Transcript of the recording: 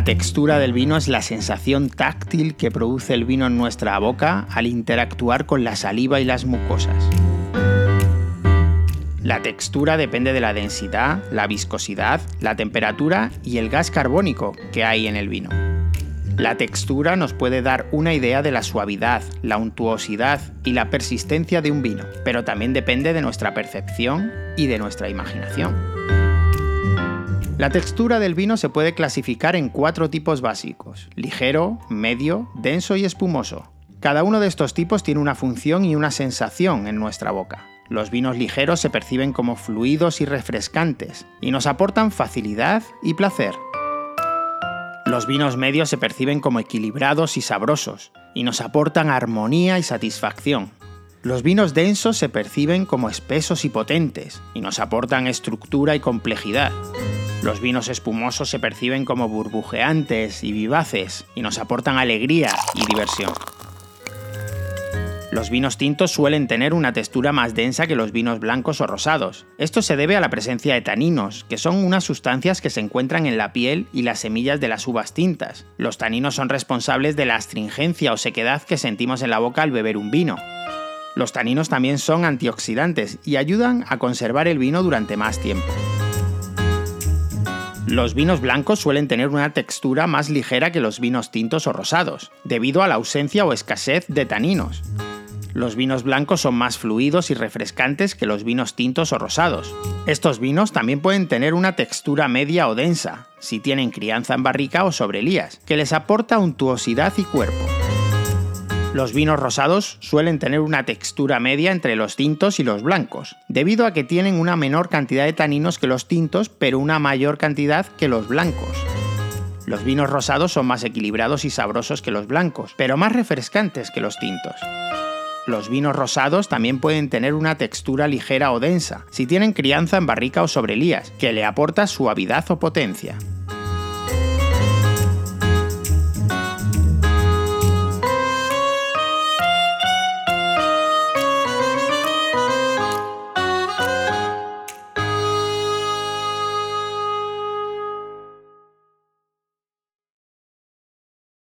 La textura del vino es la sensación táctil que produce el vino en nuestra boca al interactuar con la saliva y las mucosas. La textura depende de la densidad, la viscosidad, la temperatura y el gas carbónico que hay en el vino. La textura nos puede dar una idea de la suavidad, la untuosidad y la persistencia de un vino, pero también depende de nuestra percepción y de nuestra imaginación. La textura del vino se puede clasificar en cuatro tipos básicos, ligero, medio, denso y espumoso. Cada uno de estos tipos tiene una función y una sensación en nuestra boca. Los vinos ligeros se perciben como fluidos y refrescantes y nos aportan facilidad y placer. Los vinos medios se perciben como equilibrados y sabrosos y nos aportan armonía y satisfacción. Los vinos densos se perciben como espesos y potentes y nos aportan estructura y complejidad. Los vinos espumosos se perciben como burbujeantes y vivaces y nos aportan alegría y diversión. Los vinos tintos suelen tener una textura más densa que los vinos blancos o rosados. Esto se debe a la presencia de taninos, que son unas sustancias que se encuentran en la piel y las semillas de las uvas tintas. Los taninos son responsables de la astringencia o sequedad que sentimos en la boca al beber un vino. Los taninos también son antioxidantes y ayudan a conservar el vino durante más tiempo. Los vinos blancos suelen tener una textura más ligera que los vinos tintos o rosados, debido a la ausencia o escasez de taninos. Los vinos blancos son más fluidos y refrescantes que los vinos tintos o rosados. Estos vinos también pueden tener una textura media o densa, si tienen crianza en barrica o sobre lías, que les aporta untuosidad y cuerpo. Los vinos rosados suelen tener una textura media entre los tintos y los blancos, debido a que tienen una menor cantidad de taninos que los tintos, pero una mayor cantidad que los blancos. Los vinos rosados son más equilibrados y sabrosos que los blancos, pero más refrescantes que los tintos. Los vinos rosados también pueden tener una textura ligera o densa, si tienen crianza en barrica o sobre lías, que le aporta suavidad o potencia.